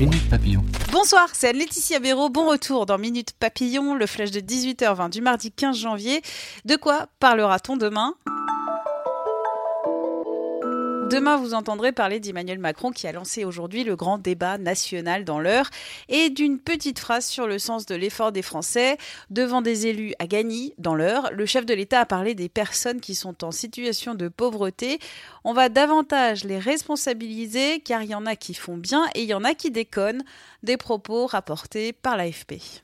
Minute Papillon. Bonsoir, c'est Laetitia Béraud. Bon retour dans Minute Papillon, le flash de 18h20 du mardi 15 janvier. De quoi parlera-t-on demain? Demain, vous entendrez parler d'Emmanuel Macron qui a lancé aujourd'hui le grand débat national dans l'heure et d'une petite phrase sur le sens de l'effort des Français. Devant des élus à Gagny, dans l'heure, le chef de l'État a parlé des personnes qui sont en situation de pauvreté. On va davantage les responsabiliser car il y en a qui font bien et il y en a qui déconnent. Des propos rapportés par l'AFP.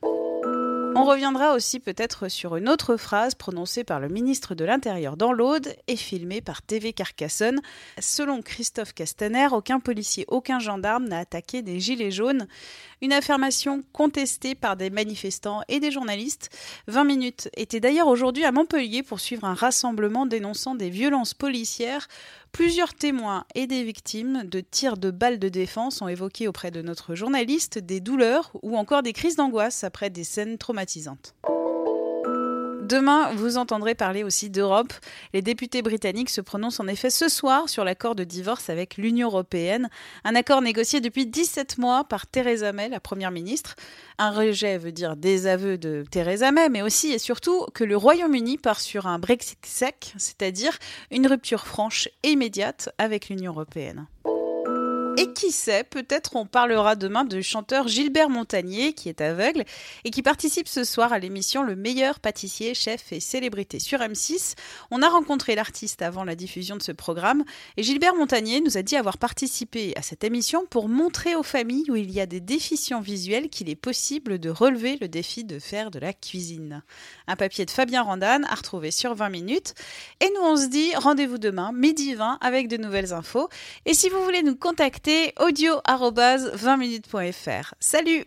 On reviendra aussi peut-être sur une autre phrase prononcée par le ministre de l'Intérieur dans l'Aude et filmée par TV Carcassonne. Selon Christophe Castaner, aucun policier, aucun gendarme n'a attaqué des gilets jaunes. Une affirmation contestée par des manifestants et des journalistes. 20 minutes était d'ailleurs aujourd'hui à Montpellier pour suivre un rassemblement dénonçant des violences policières. Plusieurs témoins et des victimes de tirs de balles de défense ont évoqué auprès de notre journaliste des douleurs ou encore des crises d'angoisse après des scènes traumatisantes. Demain, vous entendrez parler aussi d'Europe. Les députés britanniques se prononcent en effet ce soir sur l'accord de divorce avec l'Union européenne, un accord négocié depuis 17 mois par Theresa May, la Première ministre. Un rejet veut dire désaveu de Theresa May, mais aussi et surtout que le Royaume-Uni part sur un Brexit sec, c'est-à-dire une rupture franche et immédiate avec l'Union européenne. Et qui sait, peut-être on parlera demain du chanteur Gilbert Montagnier, qui est aveugle, et qui participe ce soir à l'émission Le meilleur pâtissier, chef et célébrité sur M6. On a rencontré l'artiste avant la diffusion de ce programme, et Gilbert Montagnier nous a dit avoir participé à cette émission pour montrer aux familles où il y a des déficients visuels qu'il est possible de relever le défi de faire de la cuisine. Un papier de Fabien Randan à retrouver sur 20 minutes. Et nous on se dit rendez-vous demain, midi 20, avec de nouvelles infos. Et si vous voulez nous contacter, audio-20minutes.fr. Salut